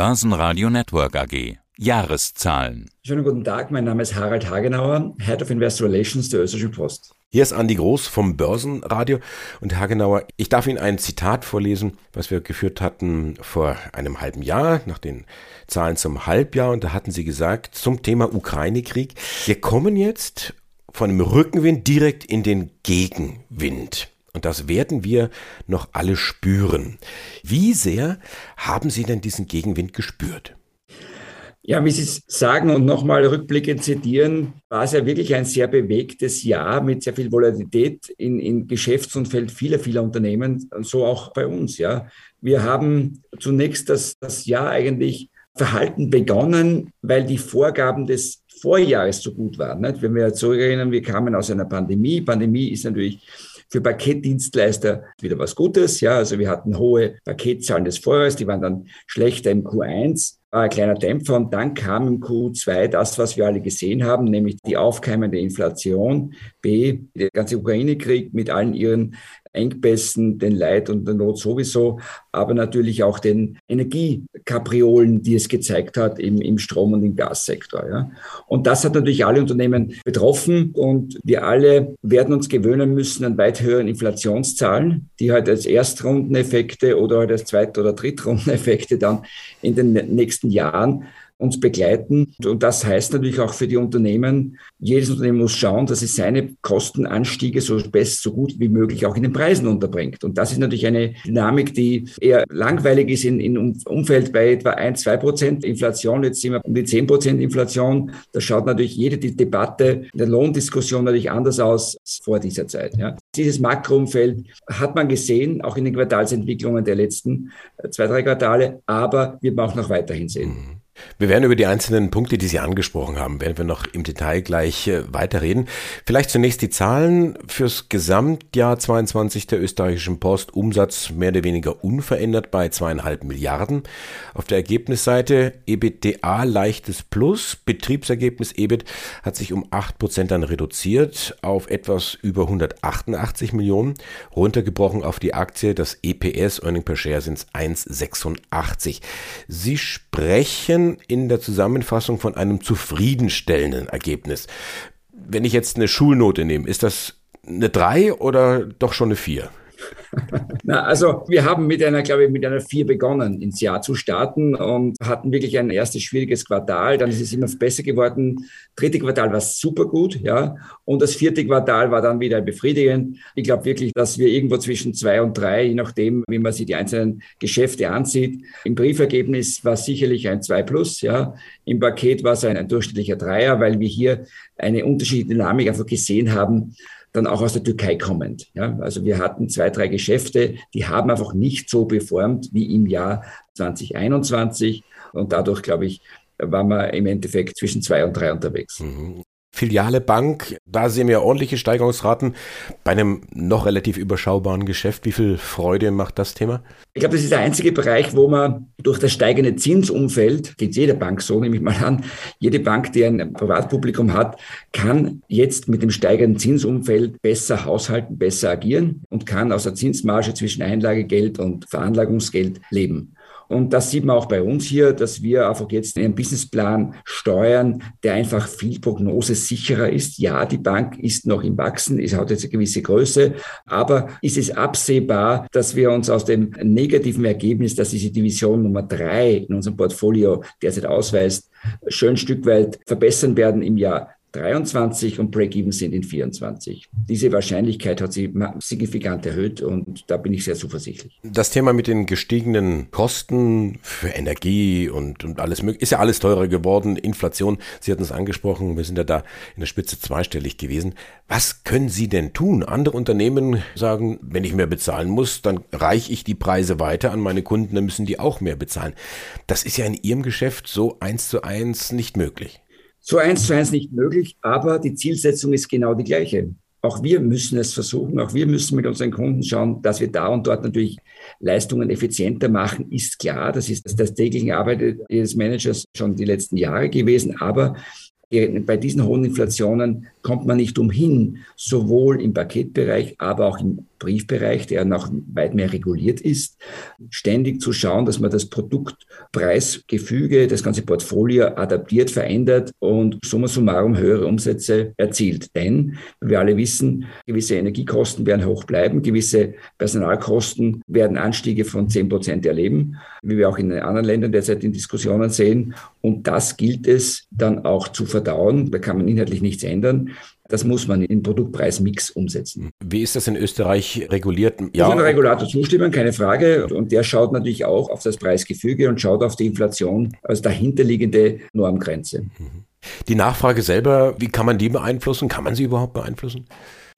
Börsenradio Network AG. Jahreszahlen. Schönen guten Tag, mein Name ist Harald Hagenauer, Head of Investor Relations der Österreichischen Post. Hier ist Andi Groß vom Börsenradio und Herr Hagenauer, ich darf Ihnen ein Zitat vorlesen, was wir geführt hatten vor einem halben Jahr, nach den Zahlen zum Halbjahr und da hatten Sie gesagt zum Thema Ukraine-Krieg, wir kommen jetzt von dem Rückenwind direkt in den Gegenwind. Und das werden wir noch alle spüren. Wie sehr haben Sie denn diesen Gegenwind gespürt? Ja, wie Sie sagen und nochmal rückblickend zitieren, war es ja wirklich ein sehr bewegtes Jahr mit sehr viel Volatilität in, in Geschäftsumfeld vieler, vieler Unternehmen, so auch bei uns. Ja. Wir haben zunächst das, das Jahr eigentlich verhalten begonnen, weil die Vorgaben des Vorjahres so gut waren. Nicht? Wenn wir zurückerinnern, wir kamen aus einer Pandemie. Pandemie ist natürlich für Paketdienstleister wieder was Gutes. Ja, also wir hatten hohe Paketzahlen des Vorjahres, die waren dann schlechter im Q1 war ein kleiner Dämpfer und dann kam im Q2 das, was wir alle gesehen haben, nämlich die aufkeimende Inflation, B, der ganze Ukraine-Krieg mit allen ihren Engpässen, den Leid und der Not sowieso, aber natürlich auch den Energiekapriolen, die es gezeigt hat im, im Strom- und im Gassektor. Ja. Und das hat natürlich alle Unternehmen betroffen und wir alle werden uns gewöhnen müssen an weit höheren Inflationszahlen, die halt als Erstrundeneffekte oder halt als Zweit- oder Drittrundeneffekte dann in den nächsten Jahren uns begleiten. Und das heißt natürlich auch für die Unternehmen, jedes Unternehmen muss schauen, dass es seine Kostenanstiege so best, so gut wie möglich auch in den Preisen unterbringt. Und das ist natürlich eine Dynamik, die eher langweilig ist in, in Umfeld bei etwa ein, zwei Prozent Inflation. Jetzt sind wir um die zehn Prozent Inflation. Da schaut natürlich jede die Debatte der Lohndiskussion natürlich anders aus vor dieser Zeit. Ja. Dieses Makroumfeld hat man gesehen, auch in den Quartalsentwicklungen der letzten äh, zwei, drei Quartale, aber wird man auch noch weiterhin sehen. Mhm. Wir werden über die einzelnen Punkte, die Sie angesprochen haben, werden wir noch im Detail gleich äh, weiterreden. Vielleicht zunächst die Zahlen fürs Gesamtjahr 22 der österreichischen Post. Umsatz mehr oder weniger unverändert bei zweieinhalb Milliarden. Auf der Ergebnisseite EBITDA leichtes Plus. Betriebsergebnis EBIT hat sich um acht Prozent dann reduziert auf etwas über 188 Millionen. Runtergebrochen auf die Aktie. Das EPS, Earning per Share, sind 1,86. Sie sprechen in der Zusammenfassung von einem zufriedenstellenden Ergebnis. Wenn ich jetzt eine Schulnote nehme, ist das eine 3 oder doch schon eine 4? Na, also wir haben mit einer, glaube ich, mit einer vier begonnen ins Jahr zu starten und hatten wirklich ein erstes schwieriges Quartal. Dann ist es immer besser geworden. Dritte Quartal war super gut, ja. Und das vierte Quartal war dann wieder befriedigend. Ich glaube wirklich, dass wir irgendwo zwischen zwei und drei, je nachdem, wie man sich die einzelnen Geschäfte ansieht. Im Briefergebnis war sicherlich ein 2 plus, ja. Im Paket war es ein, ein durchschnittlicher Dreier, weil wir hier eine unterschiedliche Dynamik einfach gesehen haben dann auch aus der Türkei kommend. Ja, also wir hatten zwei, drei Geschäfte, die haben einfach nicht so performt wie im Jahr 2021 und dadurch, glaube ich, waren wir im Endeffekt zwischen zwei und drei unterwegs. Mhm. Filiale Bank, da sehen wir ordentliche Steigerungsraten bei einem noch relativ überschaubaren Geschäft. Wie viel Freude macht das Thema? Ich glaube, das ist der einzige Bereich, wo man durch das steigende Zinsumfeld, geht jeder Bank so, nehme ich mal an, jede Bank, die ein Privatpublikum hat, kann jetzt mit dem steigenden Zinsumfeld besser haushalten, besser agieren und kann aus der Zinsmarge zwischen Einlagegeld und Veranlagungsgeld leben. Und das sieht man auch bei uns hier, dass wir einfach jetzt einen Businessplan steuern, der einfach viel prognosesicherer ist. Ja, die Bank ist noch im Wachsen, es hat jetzt eine gewisse Größe, aber ist es absehbar, dass wir uns aus dem negativen Ergebnis, dass diese Division Nummer drei in unserem Portfolio derzeit ausweist, schön Stück weit verbessern werden im Jahr 23 und Break-Even sind in 24. Diese Wahrscheinlichkeit hat sich signifikant erhöht und da bin ich sehr zuversichtlich. Das Thema mit den gestiegenen Kosten für Energie und, und alles mögliche ist ja alles teurer geworden. Inflation, Sie hatten es angesprochen, wir sind ja da in der Spitze zweistellig gewesen. Was können Sie denn tun? Andere Unternehmen sagen, wenn ich mehr bezahlen muss, dann reiche ich die Preise weiter an meine Kunden, dann müssen die auch mehr bezahlen. Das ist ja in Ihrem Geschäft so eins zu eins nicht möglich. So eins zu eins nicht möglich, aber die Zielsetzung ist genau die gleiche. Auch wir müssen es versuchen, auch wir müssen mit unseren Kunden schauen, dass wir da und dort natürlich Leistungen effizienter machen, ist klar. Das ist das tägliche Arbeit des Managers schon die letzten Jahre gewesen. Aber bei diesen hohen Inflationen kommt man nicht umhin, sowohl im Paketbereich, aber auch im Briefbereich, der noch weit mehr reguliert ist, ständig zu schauen, dass man das Produktpreisgefüge, das ganze Portfolio adaptiert, verändert und summa summarum höhere Umsätze erzielt. Denn wir alle wissen, gewisse Energiekosten werden hoch bleiben, gewisse Personalkosten werden Anstiege von 10 Prozent erleben, wie wir auch in anderen Ländern derzeit in Diskussionen sehen. Und das gilt es dann auch zu verdauen. Da kann man inhaltlich nichts ändern. Das muss man in Produktpreismix umsetzen. Wie ist das in Österreich reguliert? Ja. Muss ein Regulator zustimmen, keine Frage. Und der schaut natürlich auch auf das Preisgefüge und schaut auf die Inflation als dahinterliegende Normgrenze. Die Nachfrage selber, wie kann man die beeinflussen? Kann man sie überhaupt beeinflussen?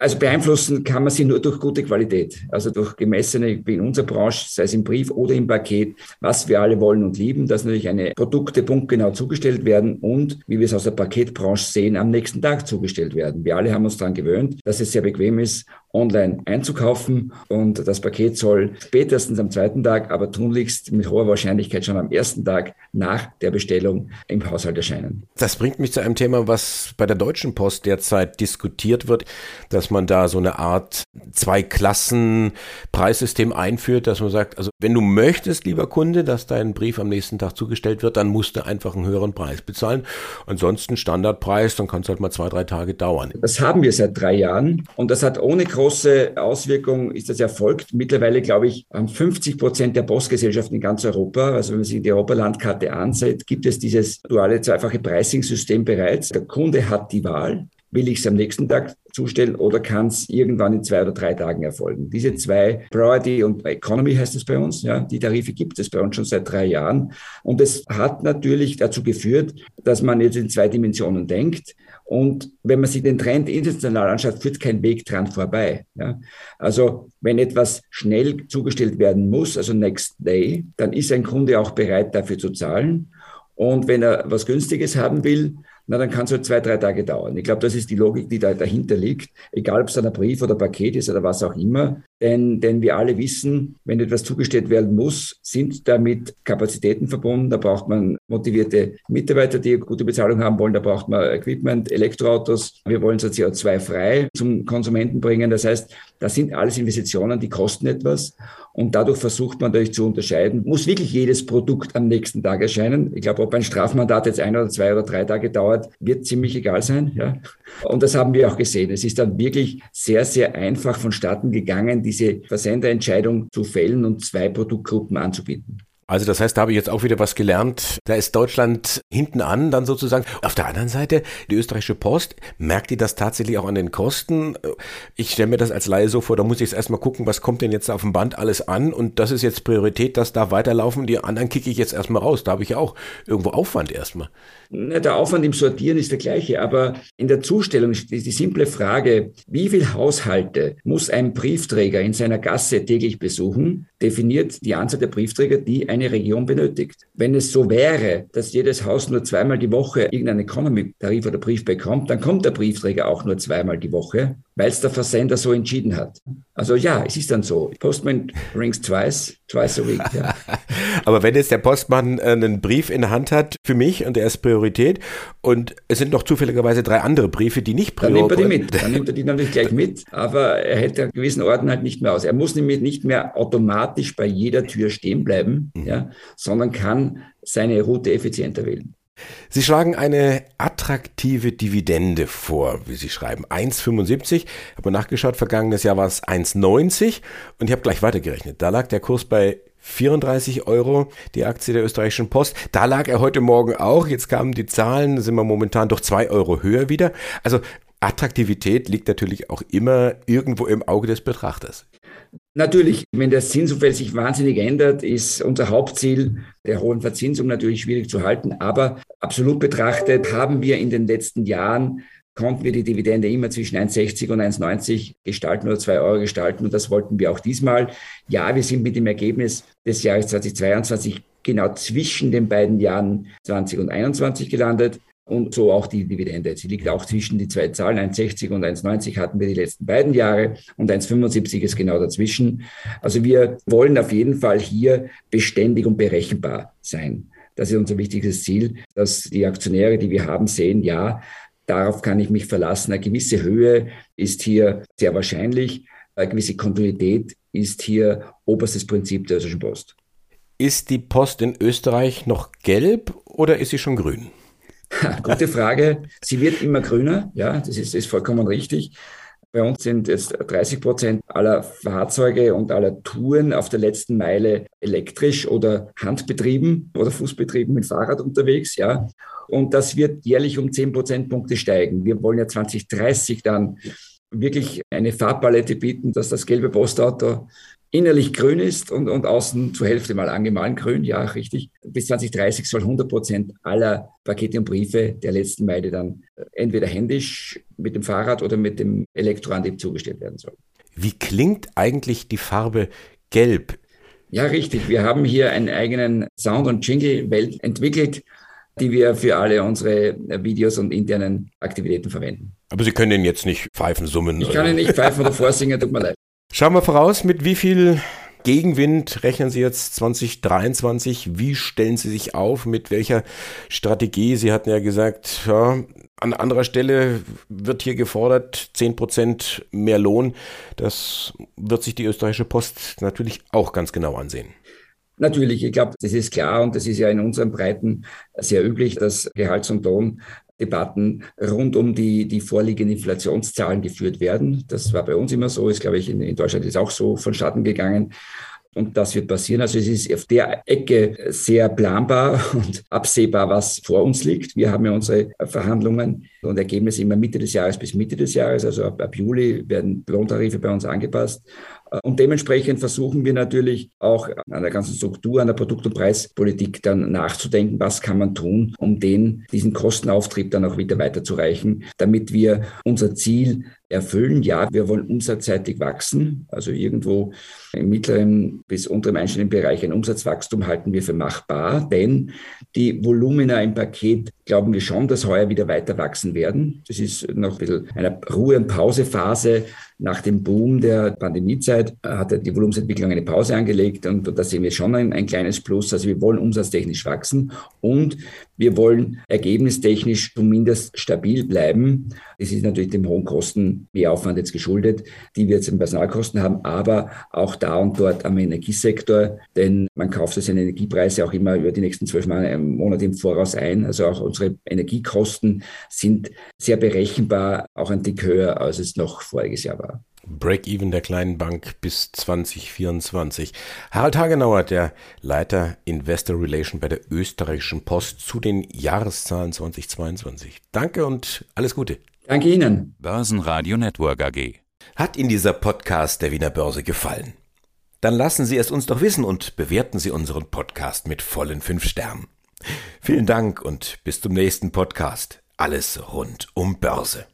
Also beeinflussen kann man sie nur durch gute Qualität, also durch gemessene, wie in unserer Branche, sei es im Brief oder im Paket, was wir alle wollen und lieben, dass natürlich eine Produkte punktgenau zugestellt werden und, wie wir es aus der Paketbranche sehen, am nächsten Tag zugestellt werden. Wir alle haben uns daran gewöhnt, dass es sehr bequem ist, online einzukaufen und das Paket soll spätestens am zweiten Tag, aber tunlichst mit hoher Wahrscheinlichkeit schon am ersten Tag nach der Bestellung im Haushalt erscheinen. Das bringt mich zu einem Thema, was bei der Deutschen Post derzeit diskutiert wird, dass man da so eine Art Zwei-Klassen-Preissystem einführt, dass man sagt, also wenn du möchtest, lieber Kunde, dass dein Brief am nächsten Tag zugestellt wird, dann musst du einfach einen höheren Preis bezahlen. Ansonsten Standardpreis, dann kann es halt mal zwei, drei Tage dauern. Das haben wir seit drei Jahren und das hat ohne große Auswirkung ist das erfolgt. Mittlerweile, glaube ich, haben 50 Prozent der Postgesellschaften in ganz Europa, also wenn man sich die Europalandkarte ansieht, gibt es dieses duale zweifache Pricing-System bereits. Der Kunde hat die Wahl. Will ich es am nächsten Tag zustellen oder kann es irgendwann in zwei oder drei Tagen erfolgen? Diese zwei, Priority und Economy heißt es bei uns, ja, die Tarife gibt es bei uns schon seit drei Jahren. Und es hat natürlich dazu geführt, dass man jetzt in zwei Dimensionen denkt. Und wenn man sich den Trend international anschaut, führt kein Weg dran vorbei. Ja? Also wenn etwas schnell zugestellt werden muss, also next day, dann ist ein Kunde auch bereit, dafür zu zahlen. Und wenn er was Günstiges haben will, na, dann kann es halt zwei, drei Tage dauern. Ich glaube, das ist die Logik, die da dahinter liegt, egal ob es ein Brief oder Paket ist oder was auch immer. Denn, denn wir alle wissen, wenn etwas zugestellt werden muss, sind damit Kapazitäten verbunden. Da braucht man motivierte Mitarbeiter, die gute Bezahlung haben wollen. Da braucht man Equipment, Elektroautos. Wir wollen so CO2-frei zum Konsumenten bringen. Das heißt, das sind alles Investitionen, die kosten etwas. Und dadurch versucht man natürlich zu unterscheiden, muss wirklich jedes Produkt am nächsten Tag erscheinen. Ich glaube, ob ein Strafmandat jetzt ein oder zwei oder drei Tage dauert, wird ziemlich egal sein. Ja. Und das haben wir auch gesehen. Es ist dann wirklich sehr, sehr einfach vonstatten gegangen, diese Versenderentscheidung zu fällen und zwei Produktgruppen anzubieten. Also das heißt, da habe ich jetzt auch wieder was gelernt. Da ist Deutschland hinten an, dann sozusagen. Auf der anderen Seite, die österreichische Post, merkt die das tatsächlich auch an den Kosten? Ich stelle mir das als Laie so vor, da muss ich jetzt erstmal gucken, was kommt denn jetzt auf dem Band alles an und das ist jetzt Priorität, das darf weiterlaufen, die anderen kicke ich jetzt erstmal raus. Da habe ich auch irgendwo Aufwand erstmal. Der Aufwand im Sortieren ist der gleiche, aber in der Zustellung ist die simple Frage, wie viele Haushalte muss ein Briefträger in seiner Gasse täglich besuchen, definiert die Anzahl der Briefträger, die eine Region benötigt. Wenn es so wäre, dass jedes Haus nur zweimal die Woche irgendeinen Economy-Tarif oder Brief bekommt, dann kommt der Briefträger auch nur zweimal die Woche, weil es der Versender so entschieden hat. Also ja, es ist dann so. Postman rings twice, twice a week. Ja. Aber wenn jetzt der Postmann äh, einen Brief in der Hand hat für mich und der ist Priorität und es sind noch zufälligerweise drei andere Briefe, die nicht Priorität Dann nimmt er die mit. Dann nimmt er die natürlich gleich mit, aber er hält an gewissen Orten halt nicht mehr aus. Er muss nämlich nicht mehr automatisch bei jeder Tür stehen bleiben, mhm. ja, sondern kann seine Route effizienter wählen. Sie schlagen eine attraktive Dividende vor, wie Sie schreiben. 1,75. Ich habe nachgeschaut, vergangenes Jahr war es 1,90 und ich habe gleich weitergerechnet. Da lag der Kurs bei 34 Euro, die Aktie der österreichischen Post. Da lag er heute Morgen auch. Jetzt kamen die Zahlen, sind wir momentan doch zwei Euro höher wieder. Also Attraktivität liegt natürlich auch immer irgendwo im Auge des Betrachters. Natürlich, wenn das Zinsumfeld sich wahnsinnig ändert, ist unser Hauptziel der hohen Verzinsung natürlich schwierig zu halten. Aber absolut betrachtet haben wir in den letzten Jahren konnten wir die Dividende immer zwischen 1,60 und 1,90 gestalten oder 2 Euro gestalten. Und das wollten wir auch diesmal. Ja, wir sind mit dem Ergebnis des Jahres 2022 genau zwischen den beiden Jahren 20 und 21 gelandet. Und so auch die Dividende. Sie liegt auch zwischen die zwei Zahlen. 1,60 und 1,90 hatten wir die letzten beiden Jahre und 1,75 ist genau dazwischen. Also wir wollen auf jeden Fall hier beständig und berechenbar sein. Das ist unser wichtigstes Ziel, dass die Aktionäre, die wir haben, sehen, ja, darauf kann ich mich verlassen. Eine gewisse Höhe ist hier sehr wahrscheinlich. Eine gewisse Kontinuität ist hier oberstes Prinzip der österreichischen Post. Ist die Post in Österreich noch gelb oder ist sie schon grün? Gute Frage. Sie wird immer grüner, ja, das ist, ist vollkommen richtig. Bei uns sind jetzt 30 Prozent aller Fahrzeuge und aller Touren auf der letzten Meile elektrisch oder handbetrieben oder fußbetrieben mit Fahrrad unterwegs, ja. Und das wird jährlich um 10 Prozentpunkte steigen. Wir wollen ja 2030 dann wirklich eine Farbpalette bieten, dass das gelbe Postauto innerlich grün ist und, und außen zur Hälfte mal angemahlen grün, ja, richtig. Bis 2030 soll 100 Prozent aller Pakete und Briefe der letzten Meile dann äh, entweder händisch mit dem Fahrrad oder mit dem Elektroantrieb zugestellt werden sollen. Wie klingt eigentlich die Farbe gelb? Ja, richtig. Wir haben hier einen eigenen Sound- und Jingle-Welt entwickelt, die wir für alle unsere Videos und internen Aktivitäten verwenden. Aber Sie können den jetzt nicht pfeifen, summen? Ich kann ihn nicht pfeifen oder vorsingen, tut mir leid. Schauen wir voraus, mit wie viel Gegenwind rechnen Sie jetzt 2023? Wie stellen Sie sich auf? Mit welcher Strategie? Sie hatten ja gesagt, ja, an anderer Stelle wird hier gefordert 10 Prozent mehr Lohn. Das wird sich die österreichische Post natürlich auch ganz genau ansehen. Natürlich, ich glaube, das ist klar und das ist ja in unseren Breiten sehr üblich, dass Gehalts- und Lohn Debatten rund um die, die vorliegenden Inflationszahlen geführt werden. Das war bei uns immer so, ist, glaube ich, in, in Deutschland ist auch so vonstatten gegangen. Und das wird passieren. Also es ist auf der Ecke sehr planbar und absehbar, was vor uns liegt. Wir haben ja unsere Verhandlungen und Ergebnisse immer Mitte des Jahres bis Mitte des Jahres. Also ab, ab Juli werden Lohntarife bei uns angepasst. Und dementsprechend versuchen wir natürlich auch an der ganzen Struktur, an der Produkt- und Preispolitik dann nachzudenken, was kann man tun, um den, diesen Kostenauftrieb dann auch wieder weiterzureichen, damit wir unser Ziel erfüllen. Ja, wir wollen umsatzseitig wachsen, also irgendwo im mittleren bis unteren einstelligen Bereich ein Umsatzwachstum halten wir für machbar, denn die Volumina im Paket glauben wir schon, dass heuer wieder weiter wachsen werden. Das ist noch ein bisschen eine Ruhe- und Pausephase nach dem Boom der Pandemiezeit hat die Volumensentwicklung eine Pause angelegt und da sehen wir schon ein, ein kleines Plus. Also wir wollen umsatztechnisch wachsen und wir wollen ergebnistechnisch zumindest stabil bleiben. Das ist natürlich dem hohen Kosten Mehraufwand jetzt geschuldet, die wir jetzt in Personalkosten haben, aber auch da und dort am Energiesektor, denn man kauft seine Energiepreise auch immer über die nächsten zwölf Monate im Voraus ein. Also auch unsere Energiekosten sind sehr berechenbar, auch ein Tick höher, als es noch voriges Jahr war. Break-Even der kleinen Bank bis 2024. Harald Hagenauer, der Leiter Investor Relation bei der österreichischen Post zu den Jahreszahlen 2022. Danke und alles Gute. Danke Ihnen. Börsenradio Network AG. Hat Ihnen dieser Podcast der Wiener Börse gefallen? Dann lassen Sie es uns doch wissen und bewerten Sie unseren Podcast mit vollen fünf Sternen. Vielen Dank und bis zum nächsten Podcast. Alles rund um Börse.